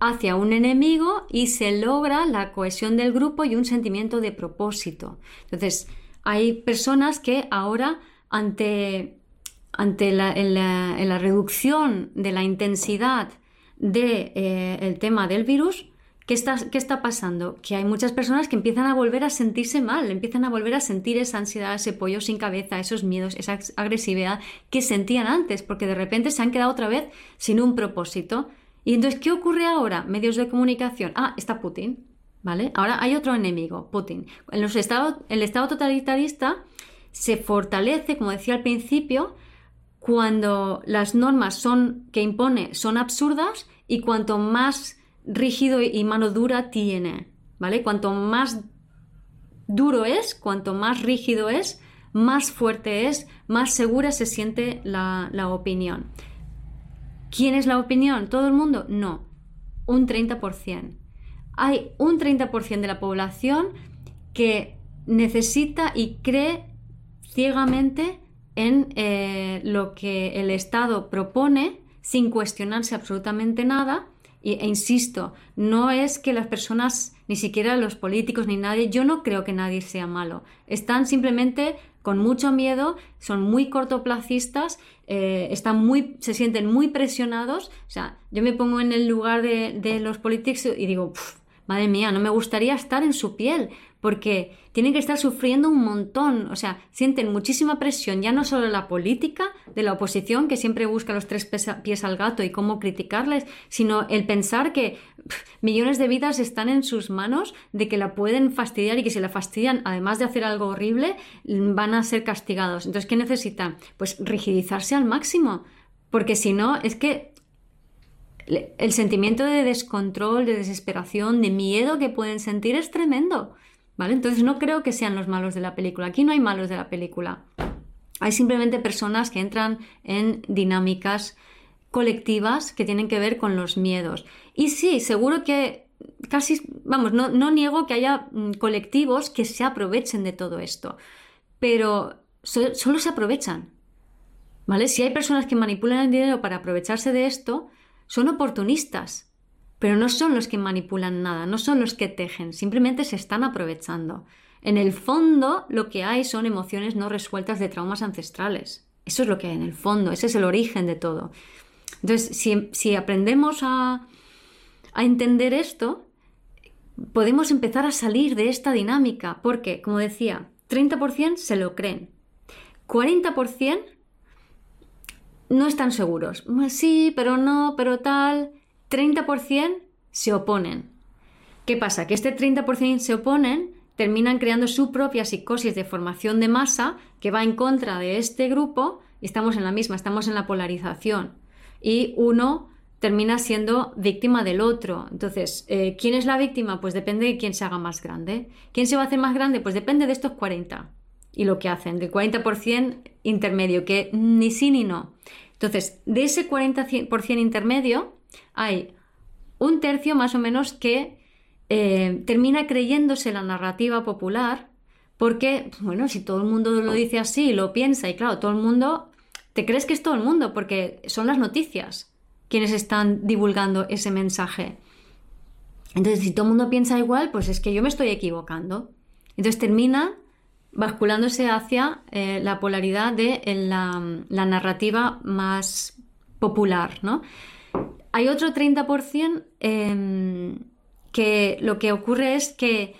hacia un enemigo y se logra la cohesión del grupo y un sentimiento de propósito. Entonces, hay personas que ahora ante, ante la, la reducción de la intensidad del de, eh, tema del virus, ¿qué está, ¿qué está pasando? Que hay muchas personas que empiezan a volver a sentirse mal, empiezan a volver a sentir esa ansiedad, ese pollo sin cabeza, esos miedos, esa agresividad que sentían antes, porque de repente se han quedado otra vez sin un propósito. Y entonces, ¿qué ocurre ahora? Medios de comunicación. Ah, está Putin. ¿Vale? Ahora hay otro enemigo, Putin. En los estados, el Estado totalitarista se fortalece, como decía al principio, cuando las normas son, que impone son absurdas y cuanto más rígido y mano dura tiene, ¿vale? Cuanto más duro es, cuanto más rígido es, más fuerte es, más segura se siente la, opinión. ¿Quién es la opinión? ¿Todo el mundo? No, un 30%. Hay un 30% de la población que necesita y cree ciegamente en eh, lo que el Estado propone sin cuestionarse absolutamente nada. E insisto, no es que las personas, ni siquiera los políticos ni nadie, yo no creo que nadie sea malo. Están simplemente con mucho miedo, son muy cortoplacistas, eh, están muy, se sienten muy presionados. O sea, yo me pongo en el lugar de, los políticos y digo, madre mía, no me gustaría estar en su piel, porque tienen que estar sufriendo un montón, o sea, sienten muchísima presión, ya no solo la política de la oposición, que siempre busca los tres pies al gato y cómo criticarles, sino el pensar que millones de vidas están en sus manos, de que la pueden fastidiar y que si la fastidian, además de hacer algo horrible, van a ser castigados. Entonces, ¿qué necesitan? Pues rigidizarse al máximo, porque si no, es que el sentimiento de descontrol, de desesperación, de miedo que pueden sentir es tremendo. ¿Vale? Entonces no creo que sean los malos de la película. Aquí no hay malos de la película. Hay simplemente personas que entran en dinámicas colectivas que tienen que ver con los miedos. Y sí, seguro que casi, vamos, no, no niego que haya mm, colectivos que se aprovechen de todo esto, pero solo se aprovechan. ¿Vale? Si hay personas que manipulan el dinero para aprovecharse de esto, son oportunistas pero no son los que manipulan nada, no son los que tejen, simplemente se están aprovechando. En el fondo lo que hay son emociones no resueltas de traumas ancestrales. Eso es lo que hay en el fondo, ese es el origen de todo. Entonces, si, aprendemos a, a entender esto, podemos empezar a salir de esta dinámica, porque, como decía, 30% se lo creen, 40% no están seguros. Sí, pero no, pero tal. 30% se oponen. ¿Qué pasa? Que este 30% se oponen, terminan creando su propia psicosis de formación de masa que va en contra de este grupo estamos en la misma, estamos en la polarización. Y uno termina siendo víctima del otro. Entonces, eh, ¿quién es la víctima? Pues depende de quién se haga más grande. ¿Quién se va a hacer más grande? Pues depende de estos 40 y lo que hacen, del 40% intermedio, que ni sí ni no. Entonces, de ese 40% intermedio, hay un tercio más o menos que eh, termina creyéndose la narrativa popular, porque, bueno, si todo el mundo lo dice así, lo piensa, y claro, todo el mundo, te crees que es todo el mundo, porque son las noticias quienes están divulgando ese mensaje. Entonces, si todo el mundo piensa igual, pues es que yo me estoy equivocando. Entonces termina basculándose hacia eh, la polaridad de la, narrativa más popular. ¿no? Hay otro 30% em, que lo que ocurre es que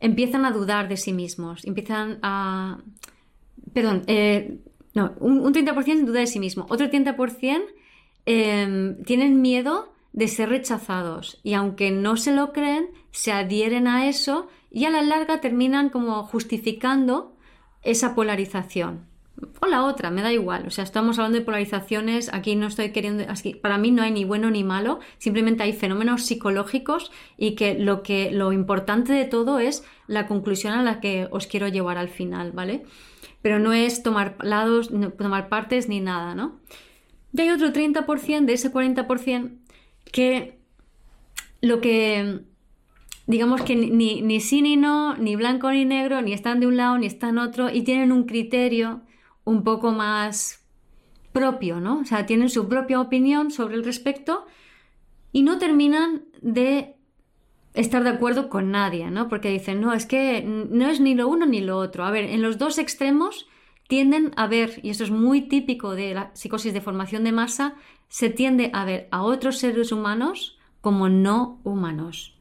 empiezan a dudar de sí mismos, empiezan a... Perdón, eh, no, un, 30% duda de sí mismo, otro 30% em, tienen miedo de ser rechazados y aunque no se lo creen, se adhieren a eso y a la larga terminan como justificando esa polarización. O la otra, me da igual. O sea, estamos hablando de polarizaciones, aquí no estoy queriendo, para mí no hay ni bueno ni malo, simplemente hay fenómenos psicológicos y que lo que lo importante de todo es la conclusión a la que os quiero llevar al final, ¿vale? Pero no es tomar lados, tomar partes ni nada, ¿no? Y hay otro 30% de ese 40% que lo que digamos que ni, ni sí ni no, ni blanco ni negro, ni están de un lado ni están otro, y tienen un criterio un poco más propio, ¿no? O sea, tienen su propia opinión sobre el respecto y no terminan de estar de acuerdo con nadie, ¿no? Porque dicen, no, es que no es ni lo uno ni lo otro. A ver, en los dos extremos tienden a ver, y esto es muy típico de la psicosis de formación de masa, se tiende a ver a otros seres humanos como no humanos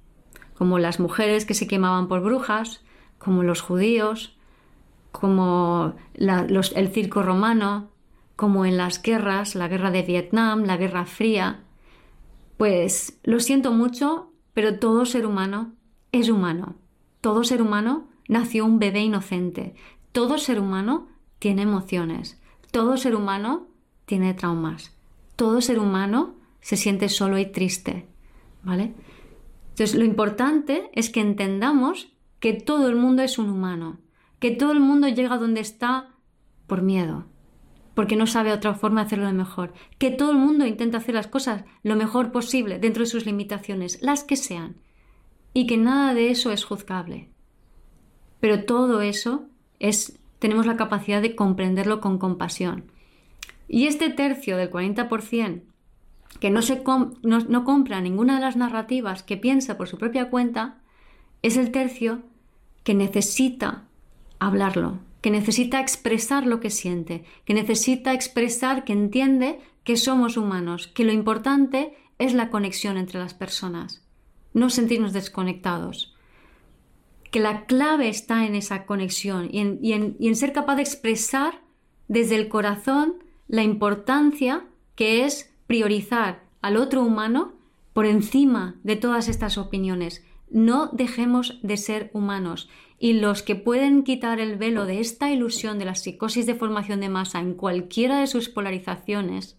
como las mujeres que se quemaban por brujas, como los judíos, como el circo romano, como en las guerras, la guerra de Vietnam, la guerra fría. Pues lo siento mucho, pero todo ser humano es humano. Todo ser humano nació un bebé inocente. Todo ser humano tiene emociones. Todo ser humano tiene traumas. Todo ser humano se siente solo y triste. ¿Vale? Entonces, lo importante es que entendamos que todo el mundo es un humano, que todo el mundo llega donde está por miedo, porque no sabe otra forma de hacerlo mejor, que todo el mundo intenta hacer las cosas lo mejor posible dentro de sus limitaciones, las que sean, y que nada de eso es juzgable. Pero todo eso es tenemos la capacidad de comprenderlo con compasión. Y este tercio del 40% que no, se no, compra ninguna de las narrativas que piensa por su propia cuenta, es el tercio que necesita hablarlo, que necesita expresar lo que siente, que necesita expresar que entiende que somos humanos, que lo importante es la conexión entre las personas, no sentirnos desconectados, que la clave está en esa conexión y en, y en ser capaz de expresar desde el corazón la importancia que es priorizar al otro humano por encima de todas estas opiniones. No dejemos de ser humanos. Y los que pueden quitar el velo de esta ilusión de la psicosis de formación de masa en cualquiera de sus polarizaciones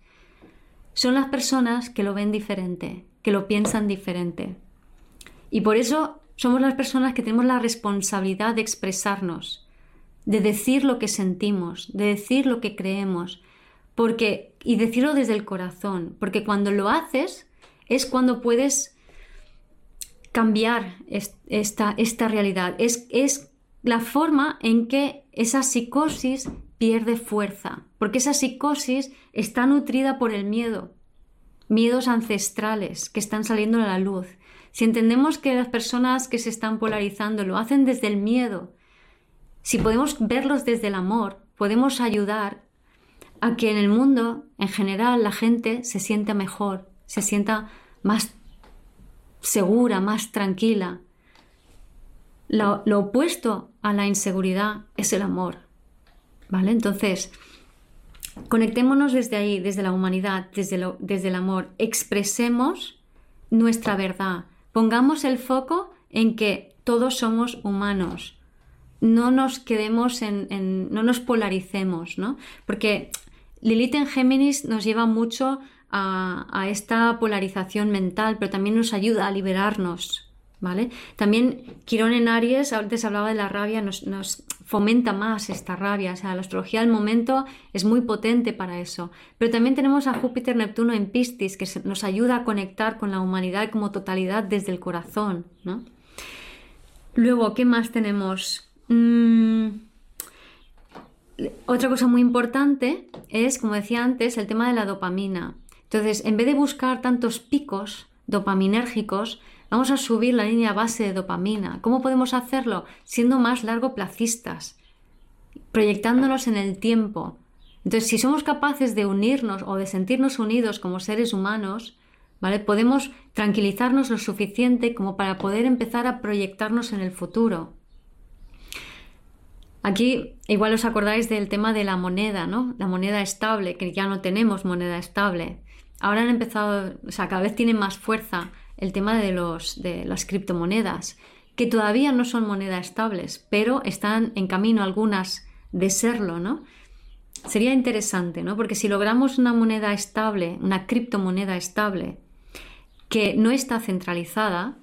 son las personas que lo ven diferente, que lo piensan diferente. Y por eso somos las personas que tenemos la responsabilidad de expresarnos, de decir lo que sentimos, de decir lo que creemos, porque, y decirlo desde el corazón, porque cuando lo haces es cuando puedes cambiar esta, esta realidad. Es, es la forma en que esa psicosis pierde fuerza, porque esa psicosis está nutrida por el miedo, miedos ancestrales que están saliendo a la luz. Si entendemos que las personas que se están polarizando lo hacen desde el miedo, si podemos verlos desde el amor, podemos ayudar a que en el mundo, en general, la gente se sienta mejor, se sienta más segura, más tranquila. Lo, opuesto a la inseguridad es el amor. ¿Vale? Entonces, conectémonos desde ahí, desde la humanidad, desde, desde el amor. Expresemos nuestra verdad. Pongamos el foco en que todos somos humanos. No nos quedemos en, en no nos polaricemos, ¿no? Porque Lilith en Géminis nos lleva mucho a, esta polarización mental, pero también nos ayuda a liberarnos, ¿vale? También Quirón en Aries, antes hablaba de la rabia, nos, fomenta más esta rabia, o sea, la astrología del momento es muy potente para eso. Pero también tenemos a Júpiter Neptuno en Piscis, que nos ayuda a conectar con la humanidad como totalidad desde el corazón, ¿no? Luego, ¿qué más tenemos? Mm, otra cosa muy importante es, como decía antes, el tema de la dopamina. Entonces, en vez de buscar tantos picos dopaminérgicos, vamos a subir la línea base de dopamina. ¿Cómo podemos hacerlo? Siendo más largoplacistas, proyectándonos en el tiempo. Entonces, si somos capaces de unirnos o de sentirnos unidos como seres humanos, ¿vale? Podemos tranquilizarnos lo suficiente como para poder empezar a proyectarnos en el futuro. Aquí igual os acordáis del tema de la moneda, ¿no? La moneda estable, que ya no tenemos moneda estable ahora han empezado, o sea, cada vez tiene más fuerza el tema de, los, de las criptomonedas, que todavía no son monedas estables, pero están en camino algunas de serlo, ¿no? Sería interesante, ¿no? Porque si logramos una moneda estable, una criptomoneda estable, que no está centralizada,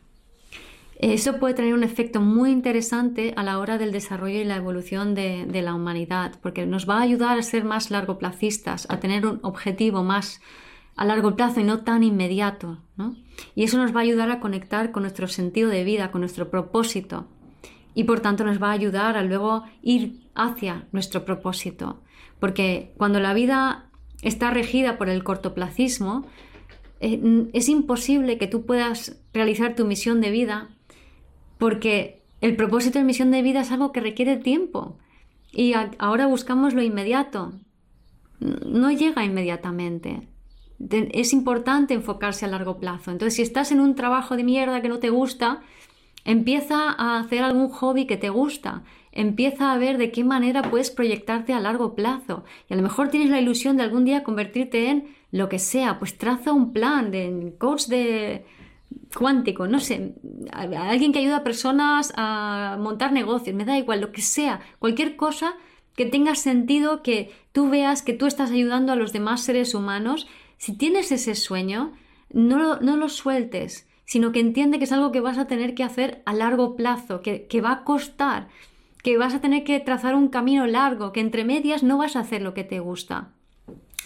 eso puede tener un efecto muy interesante a la hora del desarrollo y la evolución de, la humanidad, porque nos va a ayudar a ser más largoplacistas, a tener un objetivo más a largo plazo y no tan inmediato. ¿no? Y eso nos va a ayudar a conectar con nuestro sentido de vida, con nuestro propósito. Y por tanto nos va a ayudar a luego ir hacia nuestro propósito. Porque cuando la vida está regida por el cortoplacismo, eh, es imposible que tú puedas realizar tu misión de vida porque el propósito de misión de vida es algo que requiere tiempo. Y ahora buscamos lo inmediato. No llega inmediatamente es importante enfocarse a largo plazo. Entonces, si estás en un trabajo de mierda que no te gusta, empieza a hacer algún hobby que te gusta. Empieza a ver de qué manera puedes proyectarte a largo plazo. Y a lo mejor tienes la ilusión de algún día convertirte en lo que sea. Pues traza un plan de coach de cuántico, no sé, alguien que ayuda a personas a montar negocios, me da igual, lo que sea, cualquier cosa que tenga sentido, que tú veas que tú estás ayudando a los demás seres humanos si tienes ese sueño, no, lo sueltes, sino que entiende que es algo que vas a tener que hacer a largo plazo, que, que va a costar, que vas a tener que trazar un camino largo, que entre medias no vas a hacer lo que te gusta.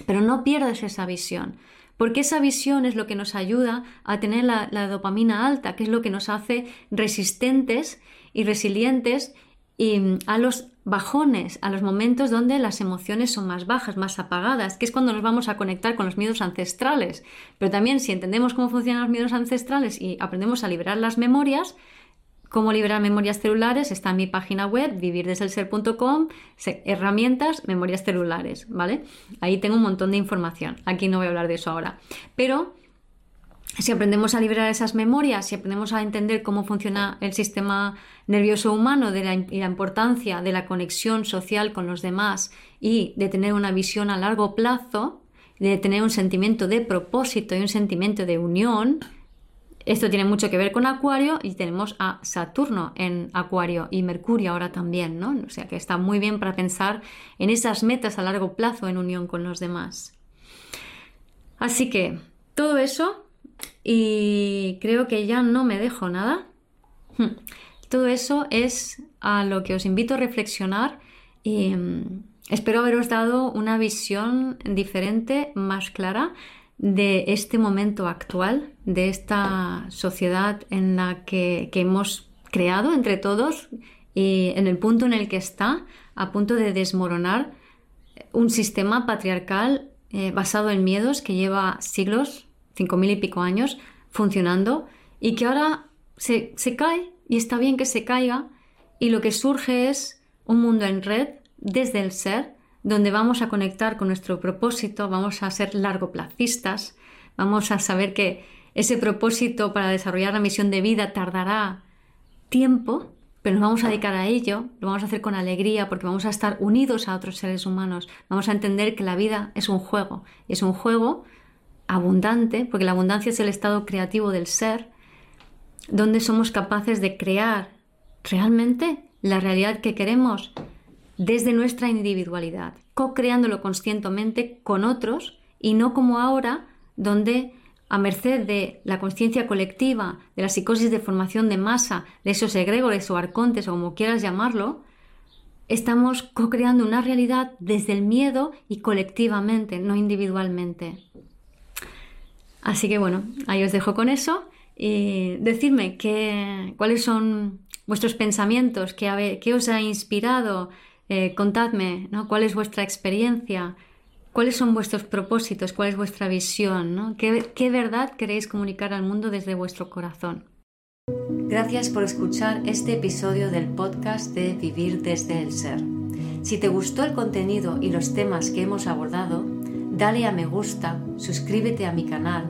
Pero no pierdas esa visión, porque esa visión es lo que nos ayuda a tener la, la, dopamina alta, que es lo que nos hace resistentes y resilientes y mm, a los bajones, a los momentos donde las emociones son más bajas, más apagadas, que es cuando nos vamos a conectar con los miedos ancestrales. Pero también si entendemos cómo funcionan los miedos ancestrales y aprendemos a liberar las memorias, cómo liberar memorias celulares está en mi página web vivirdesdelser.com, herramientas, memorias celulares, ¿vale? Ahí tengo un montón de información. Aquí no voy a hablar de eso ahora. Pero si aprendemos a liberar esas memorias, si aprendemos a entender cómo funciona el sistema nervioso humano de la, y la importancia de la conexión social con los demás y de tener una visión a largo plazo, de tener un sentimiento de propósito y un sentimiento de unión, esto tiene mucho que ver con Acuario y tenemos a Saturno en Acuario y Mercurio ahora también, ¿no? O sea que está muy bien para pensar en esas metas a largo plazo en unión con los demás. Así que todo eso y creo que ya no me dejo nada. Hmm. Todo eso es a lo que os invito a reflexionar y mm, espero haberos dado una visión diferente, más clara de este momento actual, de esta sociedad en la que, hemos creado entre todos y en el punto en el que está, a punto de desmoronar un sistema patriarcal eh, basado en miedos que lleva siglos cinco mil y pico años funcionando y que ahora se, se cae y está bien que se caiga y lo que surge es un mundo en red desde el ser donde vamos a conectar con nuestro propósito, vamos a ser largoplacistas, vamos a saber que ese propósito para desarrollar la misión de vida tardará tiempo, pero nos vamos a dedicar a ello, lo vamos a hacer con alegría porque vamos a estar unidos a otros seres humanos, vamos a entender que la vida es un juego, es un juego abundante, porque la abundancia es el estado creativo del ser, donde somos capaces de crear realmente la realidad que queremos desde nuestra individualidad. co-creándolo conscientemente con otros y no como ahora, donde a merced de la conciencia colectiva, de la psicosis de formación de masa, de esos egregores o arcontes o como quieras llamarlo, estamos co-creando una realidad desde el miedo y colectivamente, no individualmente. Así que bueno, ahí os dejo con eso. Y decidme cuáles son vuestros pensamientos, qué, qué os ha inspirado, eh, contadme ¿no? cuál es vuestra experiencia, cuáles son vuestros propósitos, cuál es vuestra visión, ¿no? ¿Qué, qué verdad queréis comunicar al mundo desde vuestro corazón. Gracias por escuchar este episodio del podcast de Vivir desde el Ser. Si te gustó el contenido y los temas que hemos abordado, dale a me gusta, suscríbete a mi canal,